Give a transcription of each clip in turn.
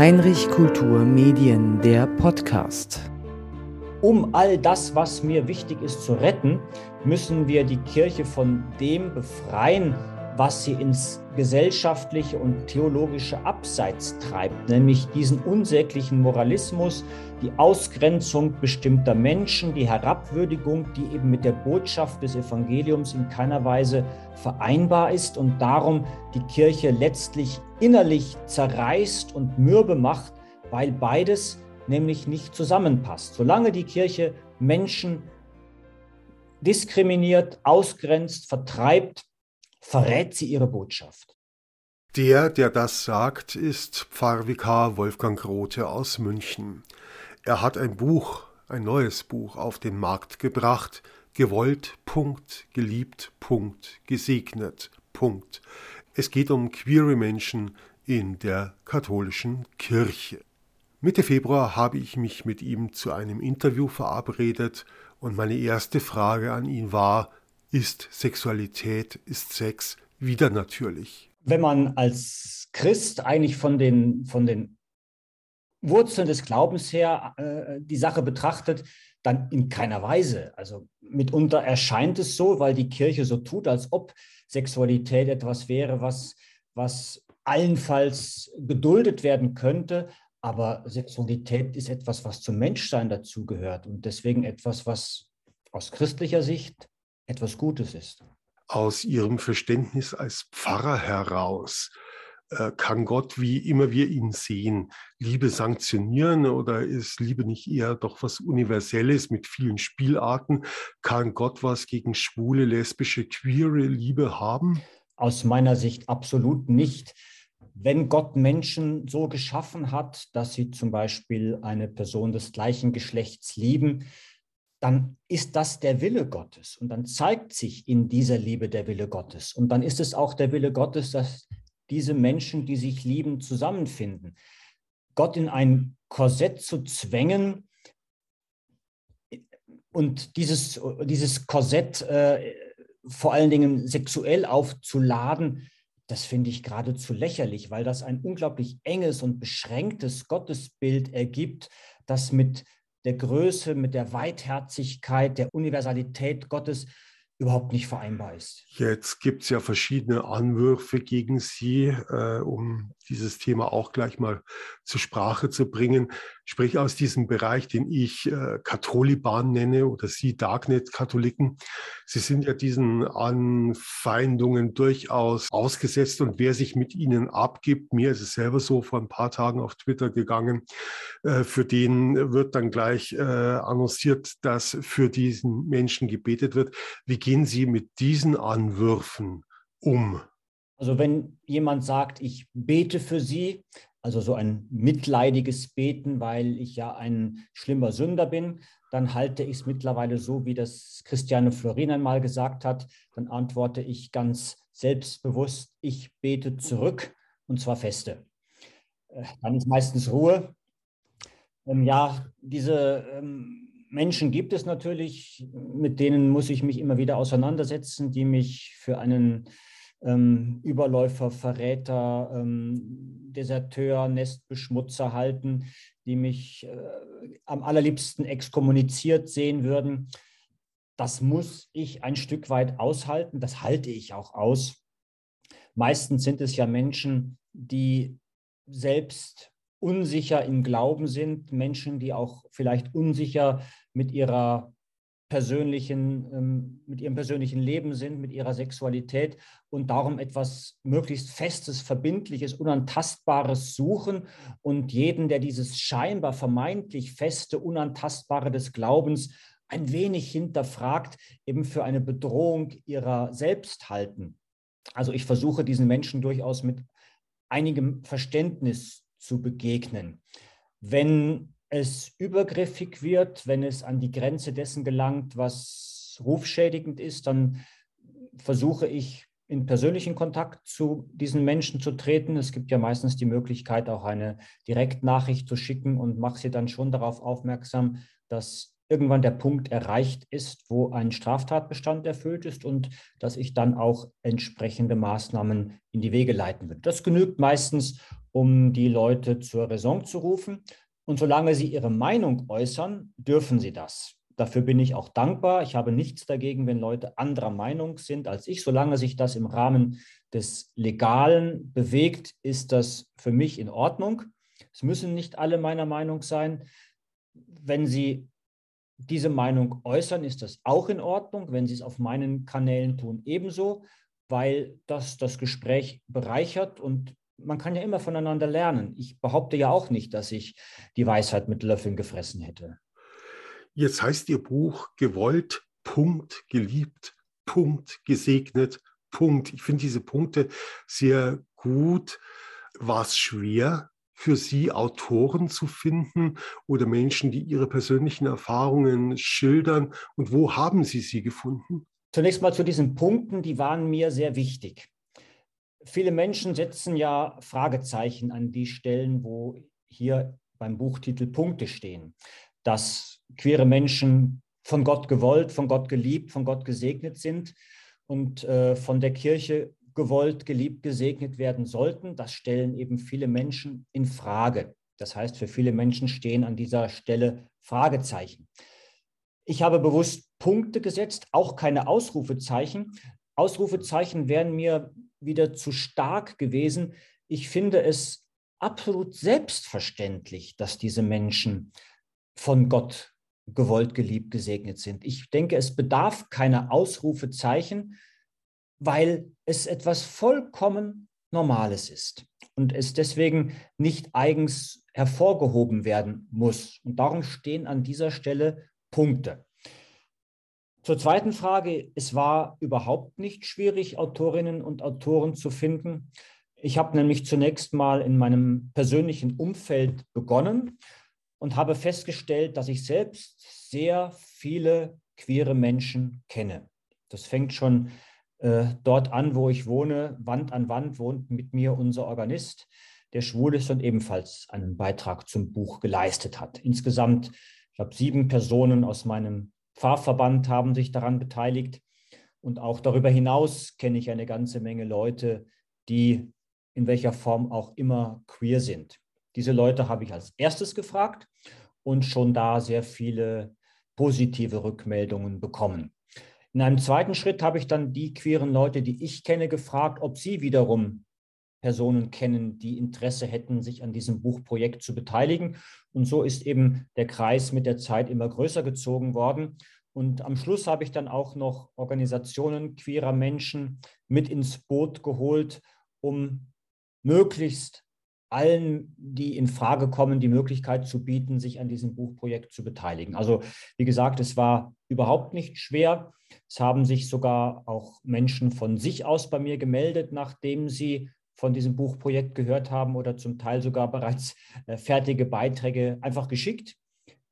Heinrich Kultur Medien, der Podcast. Um all das, was mir wichtig ist, zu retten, müssen wir die Kirche von dem befreien, was sie ins gesellschaftliche und theologische Abseits treibt, nämlich diesen unsäglichen Moralismus, die Ausgrenzung bestimmter Menschen, die Herabwürdigung, die eben mit der Botschaft des Evangeliums in keiner Weise vereinbar ist und darum die Kirche letztlich innerlich zerreißt und mürbe macht, weil beides nämlich nicht zusammenpasst. Solange die Kirche Menschen diskriminiert, ausgrenzt, vertreibt, verrät sie ihre Botschaft. Der, der das sagt, ist Pfarrvikar Wolfgang Grote aus München. Er hat ein Buch, ein neues Buch auf den Markt gebracht, gewollt, Punkt, geliebt, Punkt, gesegnet, Punkt. Es geht um queere Menschen in der katholischen Kirche. Mitte Februar habe ich mich mit ihm zu einem Interview verabredet und meine erste Frage an ihn war, ist Sexualität, ist Sex wieder natürlich? Wenn man als Christ eigentlich von den, von den Wurzeln des Glaubens her äh, die Sache betrachtet, dann in keiner Weise. Also mitunter erscheint es so, weil die Kirche so tut, als ob Sexualität etwas wäre, was, was allenfalls geduldet werden könnte. Aber Sexualität ist etwas, was zum Menschsein dazugehört und deswegen etwas, was aus christlicher Sicht etwas Gutes ist. Aus Ihrem Verständnis als Pfarrer heraus, äh, kann Gott, wie immer wir ihn sehen, Liebe sanktionieren oder ist Liebe nicht eher doch was Universelles mit vielen Spielarten? Kann Gott was gegen schwule, lesbische, queere Liebe haben? Aus meiner Sicht absolut nicht. Wenn Gott Menschen so geschaffen hat, dass sie zum Beispiel eine Person des gleichen Geschlechts lieben, dann ist das der Wille Gottes und dann zeigt sich in dieser Liebe der Wille Gottes. Und dann ist es auch der Wille Gottes, dass diese Menschen, die sich lieben, zusammenfinden. Gott in ein Korsett zu zwängen und dieses, dieses Korsett äh, vor allen Dingen sexuell aufzuladen, das finde ich geradezu lächerlich, weil das ein unglaublich enges und beschränktes Gottesbild ergibt, das mit der Größe, mit der Weitherzigkeit, der Universalität Gottes überhaupt nicht vereinbar ist. Jetzt gibt es ja verschiedene Anwürfe gegen Sie, äh, um dieses Thema auch gleich mal zur Sprache zu bringen. Sprich aus diesem Bereich, den ich äh, Katholiban nenne oder Sie Darknet-Katholiken. Sie sind ja diesen Anfeindungen durchaus ausgesetzt und wer sich mit ihnen abgibt, mir ist es selber so vor ein paar Tagen auf Twitter gegangen, äh, für den wird dann gleich äh, annonciert, dass für diesen Menschen gebetet wird. Wie gehen Sie mit diesen Anwürfen um? Also wenn jemand sagt, ich bete für Sie, also so ein mitleidiges Beten, weil ich ja ein schlimmer Sünder bin, dann halte ich es mittlerweile so, wie das Christiane Florin einmal gesagt hat. Dann antworte ich ganz selbstbewusst, ich bete zurück und zwar feste. Äh, dann ist meistens Ruhe. Ähm, ja, diese ähm, Menschen gibt es natürlich, mit denen muss ich mich immer wieder auseinandersetzen, die mich für einen ähm, Überläufer, Verräter, ähm, Deserteur, Nestbeschmutzer halten, die mich äh, am allerliebsten exkommuniziert sehen würden. Das muss ich ein Stück weit aushalten, das halte ich auch aus. Meistens sind es ja Menschen, die selbst unsicher im Glauben sind, Menschen, die auch vielleicht unsicher mit ihrer persönlichen, ähm, mit ihrem persönlichen Leben sind, mit ihrer Sexualität und darum etwas möglichst Festes, Verbindliches, Unantastbares suchen und jeden, der dieses scheinbar vermeintlich Feste, Unantastbare des Glaubens ein wenig hinterfragt, eben für eine Bedrohung ihrer selbst halten. Also ich versuche diesen Menschen durchaus mit einigem Verständnis zu begegnen. Wenn es übergriffig wird, wenn es an die Grenze dessen gelangt, was rufschädigend ist, dann versuche ich in persönlichen Kontakt zu diesen Menschen zu treten. Es gibt ja meistens die Möglichkeit, auch eine Direktnachricht zu schicken und mache sie dann schon darauf aufmerksam, dass irgendwann der Punkt erreicht ist, wo ein Straftatbestand erfüllt ist und dass ich dann auch entsprechende Maßnahmen in die Wege leiten würde. Das genügt meistens um die Leute zur Raison zu rufen. Und solange sie ihre Meinung äußern, dürfen sie das. Dafür bin ich auch dankbar. Ich habe nichts dagegen, wenn Leute anderer Meinung sind als ich. Solange sich das im Rahmen des Legalen bewegt, ist das für mich in Ordnung. Es müssen nicht alle meiner Meinung sein. Wenn Sie diese Meinung äußern, ist das auch in Ordnung. Wenn Sie es auf meinen Kanälen tun, ebenso, weil das das Gespräch bereichert und man kann ja immer voneinander lernen. Ich behaupte ja auch nicht, dass ich die Weisheit mit Löffeln gefressen hätte. Jetzt heißt Ihr Buch gewollt, Punkt, geliebt, Punkt, gesegnet, Punkt. Ich finde diese Punkte sehr gut. War es schwer, für Sie Autoren zu finden oder Menschen, die ihre persönlichen Erfahrungen schildern? Und wo haben Sie sie gefunden? Zunächst mal zu diesen Punkten, die waren mir sehr wichtig. Viele Menschen setzen ja Fragezeichen an die Stellen, wo hier beim Buchtitel Punkte stehen. Dass queere Menschen von Gott gewollt, von Gott geliebt, von Gott gesegnet sind und äh, von der Kirche gewollt, geliebt, gesegnet werden sollten. Das stellen eben viele Menschen in Frage. Das heißt, für viele Menschen stehen an dieser Stelle Fragezeichen. Ich habe bewusst Punkte gesetzt, auch keine Ausrufezeichen. Ausrufezeichen wären mir wieder zu stark gewesen. Ich finde es absolut selbstverständlich, dass diese Menschen von Gott gewollt, geliebt, gesegnet sind. Ich denke, es bedarf keiner Ausrufezeichen, weil es etwas vollkommen Normales ist und es deswegen nicht eigens hervorgehoben werden muss. Und darum stehen an dieser Stelle Punkte. Zur zweiten Frage, es war überhaupt nicht schwierig, Autorinnen und Autoren zu finden. Ich habe nämlich zunächst mal in meinem persönlichen Umfeld begonnen und habe festgestellt, dass ich selbst sehr viele queere Menschen kenne. Das fängt schon äh, dort an, wo ich wohne, Wand an Wand wohnt mit mir unser Organist, der schwul ist und ebenfalls einen Beitrag zum Buch geleistet hat. Insgesamt, ich glaube, sieben Personen aus meinem Pfarrverband haben sich daran beteiligt. Und auch darüber hinaus kenne ich eine ganze Menge Leute, die in welcher Form auch immer queer sind. Diese Leute habe ich als erstes gefragt und schon da sehr viele positive Rückmeldungen bekommen. In einem zweiten Schritt habe ich dann die queeren Leute, die ich kenne, gefragt, ob sie wiederum Personen kennen, die Interesse hätten, sich an diesem Buchprojekt zu beteiligen. Und so ist eben der Kreis mit der Zeit immer größer gezogen worden. Und am Schluss habe ich dann auch noch Organisationen queerer Menschen mit ins Boot geholt, um möglichst allen, die in Frage kommen, die Möglichkeit zu bieten, sich an diesem Buchprojekt zu beteiligen. Also wie gesagt, es war überhaupt nicht schwer. Es haben sich sogar auch Menschen von sich aus bei mir gemeldet, nachdem sie von diesem Buchprojekt gehört haben oder zum Teil sogar bereits äh, fertige Beiträge einfach geschickt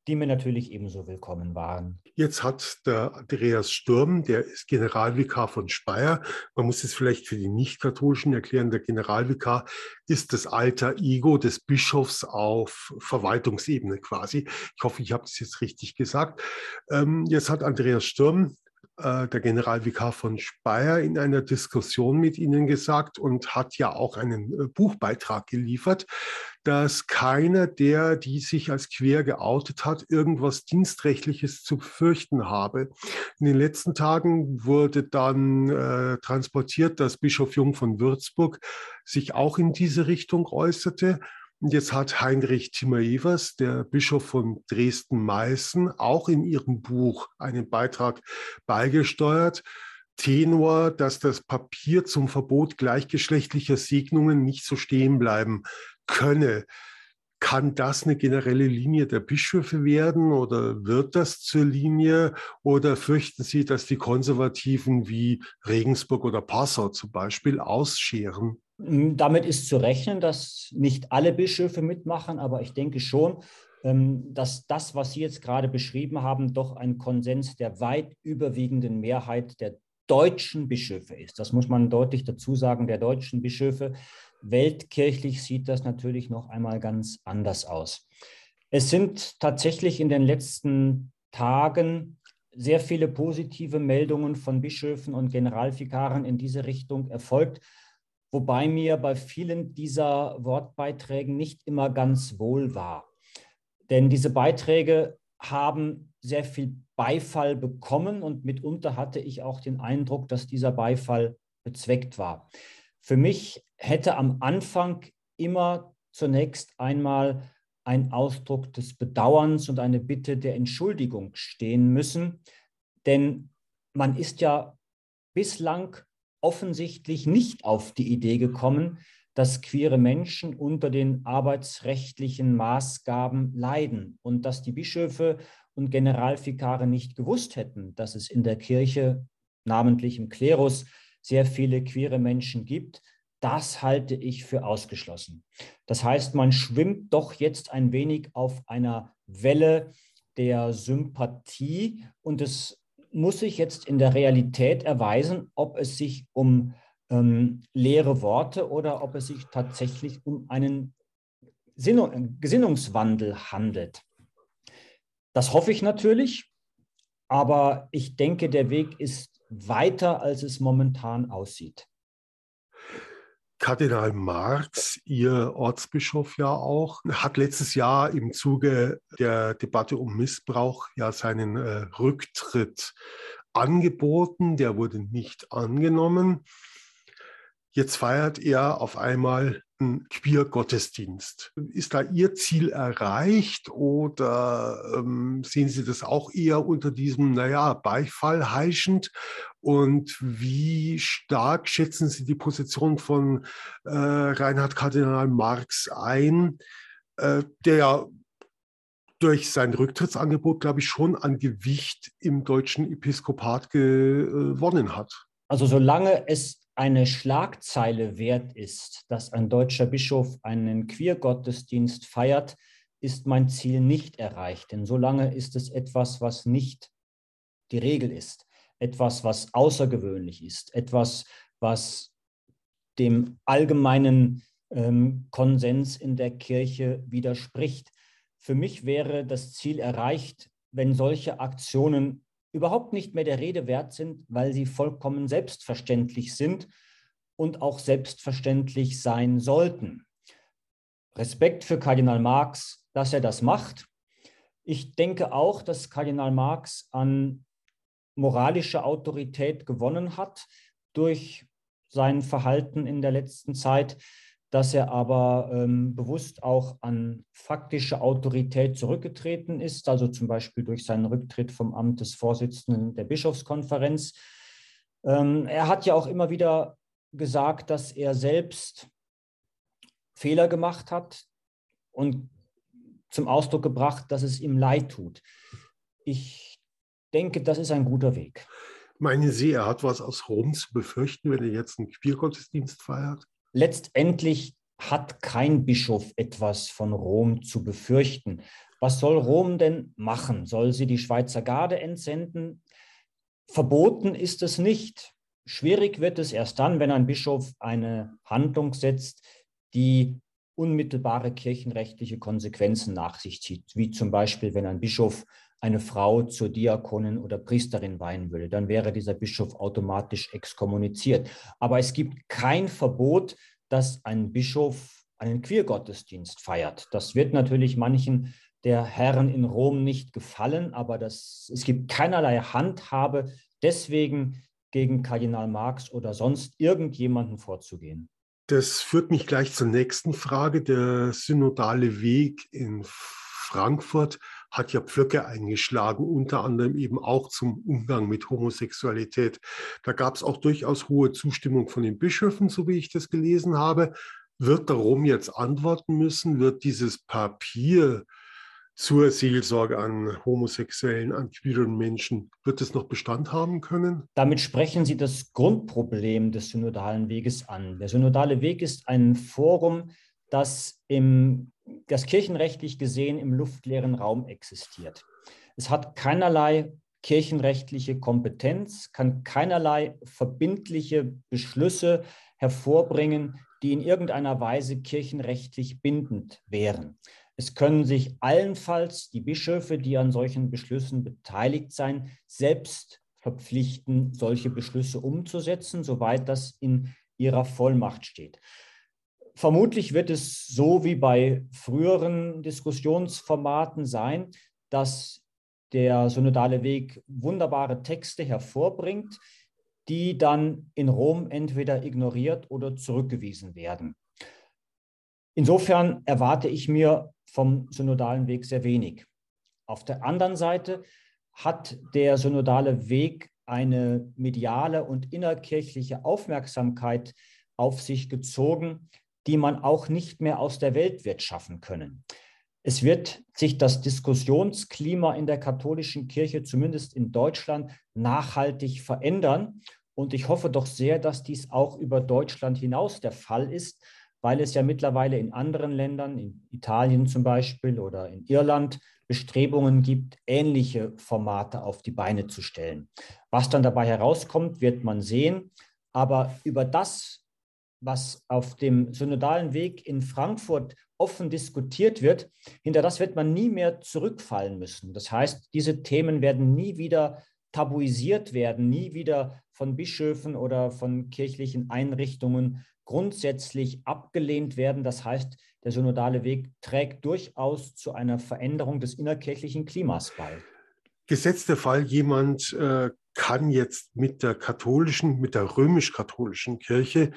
die mir natürlich ebenso willkommen waren. Jetzt hat der Andreas Sturm, der ist Generalvikar von Speyer. Man muss es vielleicht für die Nicht-Katholischen erklären. Der Generalvikar ist das alter Ego des Bischofs auf Verwaltungsebene quasi. Ich hoffe, ich habe das jetzt richtig gesagt. Ähm, jetzt hat Andreas Sturm äh, der Generalvikar von Speyer in einer Diskussion mit Ihnen gesagt und hat ja auch einen äh, Buchbeitrag geliefert, dass keiner der, die sich als quer geoutet hat, irgendwas Dienstrechtliches zu befürchten habe. In den letzten Tagen wurde dann äh, transportiert, dass Bischof Jung von Würzburg sich auch in diese Richtung äußerte. Jetzt hat Heinrich Timmer-Evers, der Bischof von Dresden-Meißen, auch in ihrem Buch einen Beitrag beigesteuert. Tenor, dass das Papier zum Verbot gleichgeschlechtlicher Segnungen nicht so stehen bleiben könne. Kann das eine generelle Linie der Bischöfe werden oder wird das zur Linie? Oder fürchten Sie, dass die Konservativen wie Regensburg oder Passau zum Beispiel ausscheren? Hm, damit ist zu rechnen, dass nicht alle Bischöfe mitmachen, aber ich denke schon, ähm, dass das, was Sie jetzt gerade beschrieben haben, doch ein Konsens der weit überwiegenden Mehrheit der deutschen Bischöfe ist. Das muss man deutlich dazu sagen, der deutschen Bischöfe. Weltkirchlich sieht das natürlich noch einmal ganz anders aus. Es sind tatsächlich in den letzten Tagen sehr viele positive Meldungen von Bischöfen und Generalvikaren in diese Richtung erfolgt. Wobei mir bei vielen dieser Wortbeiträgen nicht immer ganz wohl war. Denn diese Beiträge haben sehr viel Beifall bekommen und mitunter hatte ich auch den Eindruck, dass dieser Beifall bezweckt war. Für mich hätte am Anfang immer zunächst einmal ein Ausdruck des Bedauerns und eine Bitte der Entschuldigung stehen müssen, denn man ist ja bislang offensichtlich nicht auf die Idee gekommen, dass queere Menschen unter den arbeitsrechtlichen Maßgaben leiden und dass die Bischöfe und Generalvikare nicht gewusst hätten, dass es in der Kirche, namentlich im Klerus, sehr viele queere Menschen gibt, das halte ich für ausgeschlossen. Das heißt, man schwimmt doch jetzt ein wenig auf einer Welle der Sympathie und es muss sich jetzt in der Realität erweisen, ob es sich um ähm, leere Worte oder ob es sich tatsächlich um einen Gesinnungswandel handelt. Das hoffe ich natürlich, aber ich denke, der Weg ist weiter, als es momentan aussieht. Kardinal Marx, Ihr Ortsbischof ja auch, hat letztes Jahr im Zuge der Debatte um Missbrauch ja seinen äh, Rücktritt angeboten. Der wurde nicht angenommen. Jetzt feiert er auf einmal einen Queer-Gottesdienst. Ist da Ihr Ziel erreicht oder ähm, sehen Sie das auch eher unter diesem, naja, Beifall heischend? Und wie stark schätzen Sie die Position von äh, Reinhard Kardinal Marx ein, äh, der durch sein Rücktrittsangebot, glaube ich, schon an Gewicht im deutschen Episkopat gewonnen hat? Also solange es eine Schlagzeile wert ist, dass ein deutscher Bischof einen Queergottesdienst feiert, ist mein Ziel nicht erreicht. Denn solange ist es etwas, was nicht die Regel ist, etwas, was außergewöhnlich ist, etwas, was dem allgemeinen ähm, Konsens in der Kirche widerspricht. Für mich wäre das Ziel erreicht, wenn solche Aktionen überhaupt nicht mehr der Rede wert sind, weil sie vollkommen selbstverständlich sind und auch selbstverständlich sein sollten. Respekt für Kardinal Marx, dass er das macht. Ich denke auch, dass Kardinal Marx an moralischer Autorität gewonnen hat durch sein Verhalten in der letzten Zeit dass er aber ähm, bewusst auch an faktische Autorität zurückgetreten ist, also zum Beispiel durch seinen Rücktritt vom Amt des Vorsitzenden der Bischofskonferenz. Ähm, er hat ja auch immer wieder gesagt, dass er selbst Fehler gemacht hat und zum Ausdruck gebracht, dass es ihm leid tut. Ich denke, das ist ein guter Weg. Meinen Sie, er hat was aus Rom zu befürchten, wenn er jetzt einen Queergottesdienst feiert? Letztendlich hat kein Bischof etwas von Rom zu befürchten. Was soll Rom denn machen? Soll sie die Schweizer Garde entsenden? Verboten ist es nicht. Schwierig wird es erst dann, wenn ein Bischof eine Handlung setzt, die unmittelbare kirchenrechtliche Konsequenzen nach sich zieht, wie zum Beispiel, wenn ein Bischof eine Frau zur Diakonin oder Priesterin weihen würde, dann wäre dieser Bischof automatisch exkommuniziert. Aber es gibt kein Verbot, dass ein Bischof einen Queergottesdienst feiert. Das wird natürlich manchen der Herren in Rom nicht gefallen, aber das, es gibt keinerlei Handhabe, deswegen gegen Kardinal Marx oder sonst irgendjemanden vorzugehen. Das führt mich gleich zur nächsten Frage. Der synodale Weg in Frankfurt hat ja Pflöcke eingeschlagen, unter anderem eben auch zum Umgang mit Homosexualität. Da gab es auch durchaus hohe Zustimmung von den Bischöfen, so wie ich das gelesen habe. Wird der Rom jetzt antworten müssen? Wird dieses Papier zur Seelsorge an homosexuellen, an queeren Menschen, wird es noch Bestand haben können? Damit sprechen Sie das Grundproblem des synodalen Weges an. Der synodale Weg ist ein Forum, das im das kirchenrechtlich gesehen im luftleeren Raum existiert. Es hat keinerlei kirchenrechtliche Kompetenz, kann keinerlei verbindliche Beschlüsse hervorbringen, die in irgendeiner Weise kirchenrechtlich bindend wären. Es können sich allenfalls die Bischöfe, die an solchen Beschlüssen beteiligt sein, selbst verpflichten, solche Beschlüsse umzusetzen, soweit das in ihrer Vollmacht steht. Vermutlich wird es so wie bei früheren Diskussionsformaten sein, dass der synodale Weg wunderbare Texte hervorbringt, die dann in Rom entweder ignoriert oder zurückgewiesen werden. Insofern erwarte ich mir vom synodalen Weg sehr wenig. Auf der anderen Seite hat der synodale Weg eine mediale und innerkirchliche Aufmerksamkeit auf sich gezogen, die man auch nicht mehr aus der Welt wird schaffen können. Es wird sich das Diskussionsklima in der katholischen Kirche, zumindest in Deutschland, nachhaltig verändern. Und ich hoffe doch sehr, dass dies auch über Deutschland hinaus der Fall ist, weil es ja mittlerweile in anderen Ländern, in Italien zum Beispiel oder in Irland, Bestrebungen gibt, ähnliche Formate auf die Beine zu stellen. Was dann dabei herauskommt, wird man sehen. Aber über das, was auf dem synodalen Weg in Frankfurt offen diskutiert wird, hinter das wird man nie mehr zurückfallen müssen. Das heißt, diese Themen werden nie wieder tabuisiert werden, nie wieder von Bischöfen oder von kirchlichen Einrichtungen grundsätzlich abgelehnt werden. Das heißt, der synodale Weg trägt durchaus zu einer Veränderung des innerkirchlichen Klimas bei. Gesetzter Fall, jemand äh, kann jetzt mit der katholischen, mit der römisch-katholischen Kirche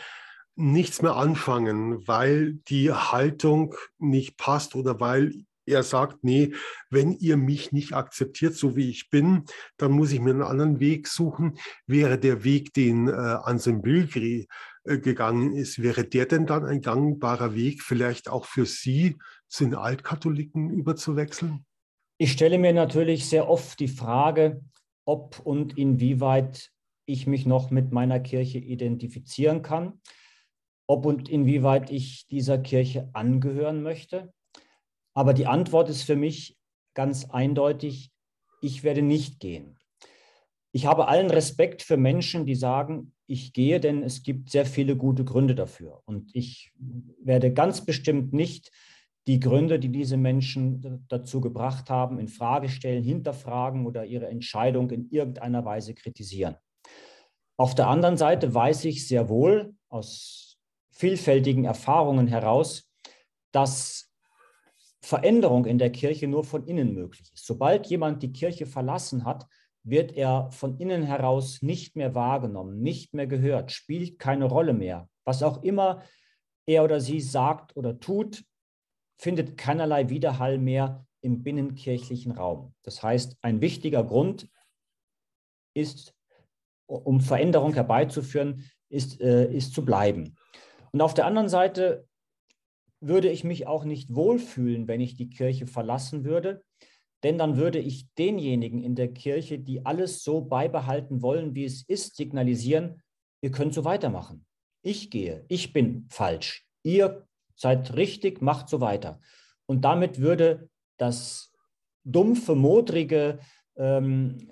nichts mehr anfangen, weil die Haltung nicht passt oder weil er sagt, nee, wenn ihr mich nicht akzeptiert, so wie ich bin, dann muss ich mir einen anderen Weg suchen. Wäre der Weg, den äh, Anselm Bilgri äh, gegangen ist. Wäre der denn dann ein gangbarer Weg, vielleicht auch für Sie zu den Altkatholiken überzuwechseln? Ich stelle mir natürlich sehr oft die Frage, ob und inwieweit ich mich noch mit meiner Kirche identifizieren kann, ob und inwieweit ich dieser Kirche angehören möchte. Aber die Antwort ist für mich ganz eindeutig, ich werde nicht gehen. Ich habe allen Respekt für Menschen, die sagen, ich gehe, denn es gibt sehr viele gute Gründe dafür. Und ich werde ganz bestimmt nicht die Gründe, die diese Menschen dazu gebracht haben, in Frage stellen, hinterfragen oder ihre Entscheidung in irgendeiner Weise kritisieren. Auf der anderen Seite weiß ich sehr wohl aus vielfältigen Erfahrungen heraus, dass Veränderung in der Kirche nur von innen möglich ist. Sobald jemand die Kirche verlassen hat, wird er von innen heraus nicht mehr wahrgenommen, nicht mehr gehört, spielt keine Rolle mehr. Was auch immer er oder sie sagt oder tut, findet keinerlei Widerhall mehr im binnenkirchlichen Raum. Das heißt, ein wichtiger Grund ist, um Veränderung herbeizuführen, ist, äh, ist zu bleiben. Und auf der anderen Seite würde ich mich auch nicht wohlfühlen, wenn ich die Kirche verlassen würde, denn dann würde ich denjenigen in der Kirche, die alles so beibehalten wollen, wie es ist, signalisieren, ihr könnt so weitermachen. Ich gehe, ich bin falsch. Ihr seid richtig, macht so weiter. Und damit würde das dumpfe, modrige ähm,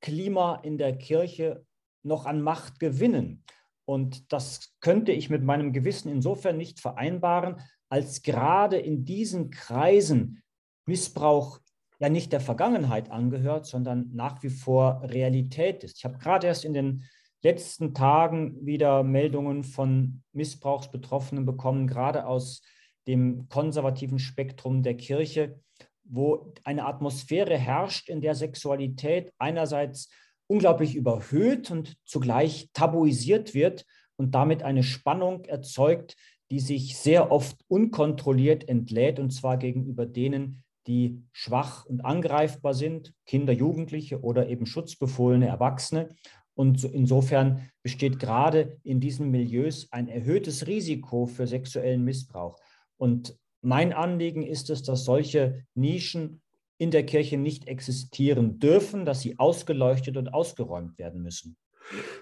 Klima in der Kirche noch an Macht gewinnen. Und das könnte ich mit meinem Gewissen insofern nicht vereinbaren, als gerade in diesen Kreisen Missbrauch ja nicht der Vergangenheit angehört, sondern nach wie vor Realität ist. Ich habe gerade erst in den letzten Tagen wieder Meldungen von Missbrauchsbetroffenen bekommen, gerade aus dem konservativen Spektrum der Kirche, wo eine Atmosphäre herrscht, in der Sexualität einerseits unglaublich überhöht und zugleich tabuisiert wird und damit eine Spannung erzeugt, die sich sehr oft unkontrolliert entlädt, und zwar gegenüber denen, die schwach und angreifbar sind, Kinder, Jugendliche oder eben schutzbefohlene Erwachsene. Und insofern besteht gerade in diesen Milieus ein erhöhtes Risiko für sexuellen Missbrauch. Und mein Anliegen ist es, dass solche Nischen in der Kirche nicht existieren dürfen, dass sie ausgeleuchtet und ausgeräumt werden müssen.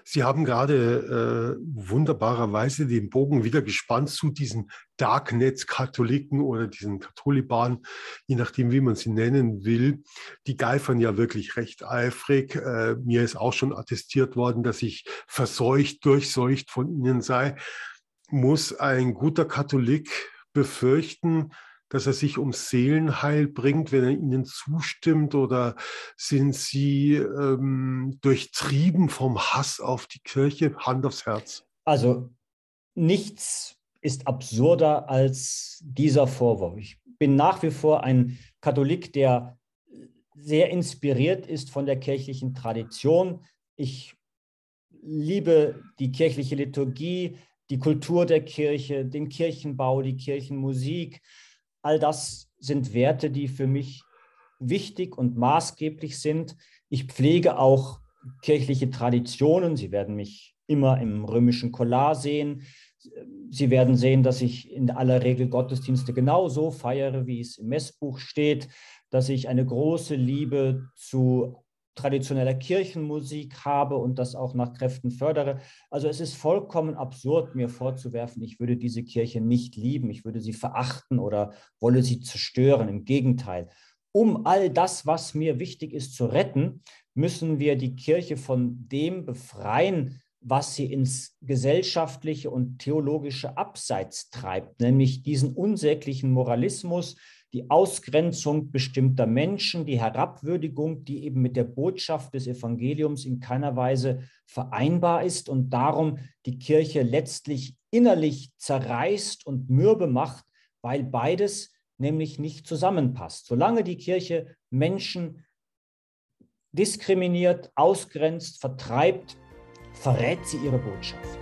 Sie haben gerade äh, wunderbarerweise den Bogen wieder gespannt zu diesen Darknet-Katholiken oder diesen Katholibanen, je nachdem, wie man sie nennen will. Die geifern ja wirklich recht eifrig. Äh, mir ist auch schon attestiert worden, dass ich verseucht, durchseucht von ihnen sei. Muss ein guter Katholik befürchten, dass er sich ums Seelenheil bringt, wenn er ihnen zustimmt? Oder sind sie ähm, durchtrieben vom Hass auf die Kirche? Hand aufs Herz. Also nichts ist absurder als dieser Vorwurf. Ich bin nach wie vor ein Katholik, der sehr inspiriert ist von der kirchlichen Tradition. Ich liebe die kirchliche Liturgie, die Kultur der Kirche, den Kirchenbau, die Kirchenmusik. All das sind Werte, die für mich wichtig und maßgeblich sind. Ich pflege auch kirchliche Traditionen. Sie werden mich immer im römischen Kollar sehen. Sie werden sehen, dass ich in aller Regel Gottesdienste genauso feiere, wie es im Messbuch steht, dass ich eine große Liebe zu traditioneller Kirchenmusik habe und das auch nach Kräften fördere. Also es ist vollkommen absurd, mir vorzuwerfen, ich würde diese Kirche nicht lieben, ich würde sie verachten oder wolle sie zerstören. Im Gegenteil. Um all das, was mir wichtig ist, zu retten, müssen wir die Kirche von dem befreien, was sie ins gesellschaftliche und theologische Abseits treibt, nämlich diesen unsäglichen Moralismus, die Ausgrenzung bestimmter Menschen, die Herabwürdigung, die eben mit der Botschaft des Evangeliums in keiner Weise vereinbar ist und darum die Kirche letztlich innerlich zerreißt und mürbe macht, weil beides nämlich nicht zusammenpasst. Solange die Kirche Menschen diskriminiert, ausgrenzt, vertreibt, verrät sie ihre Botschaft.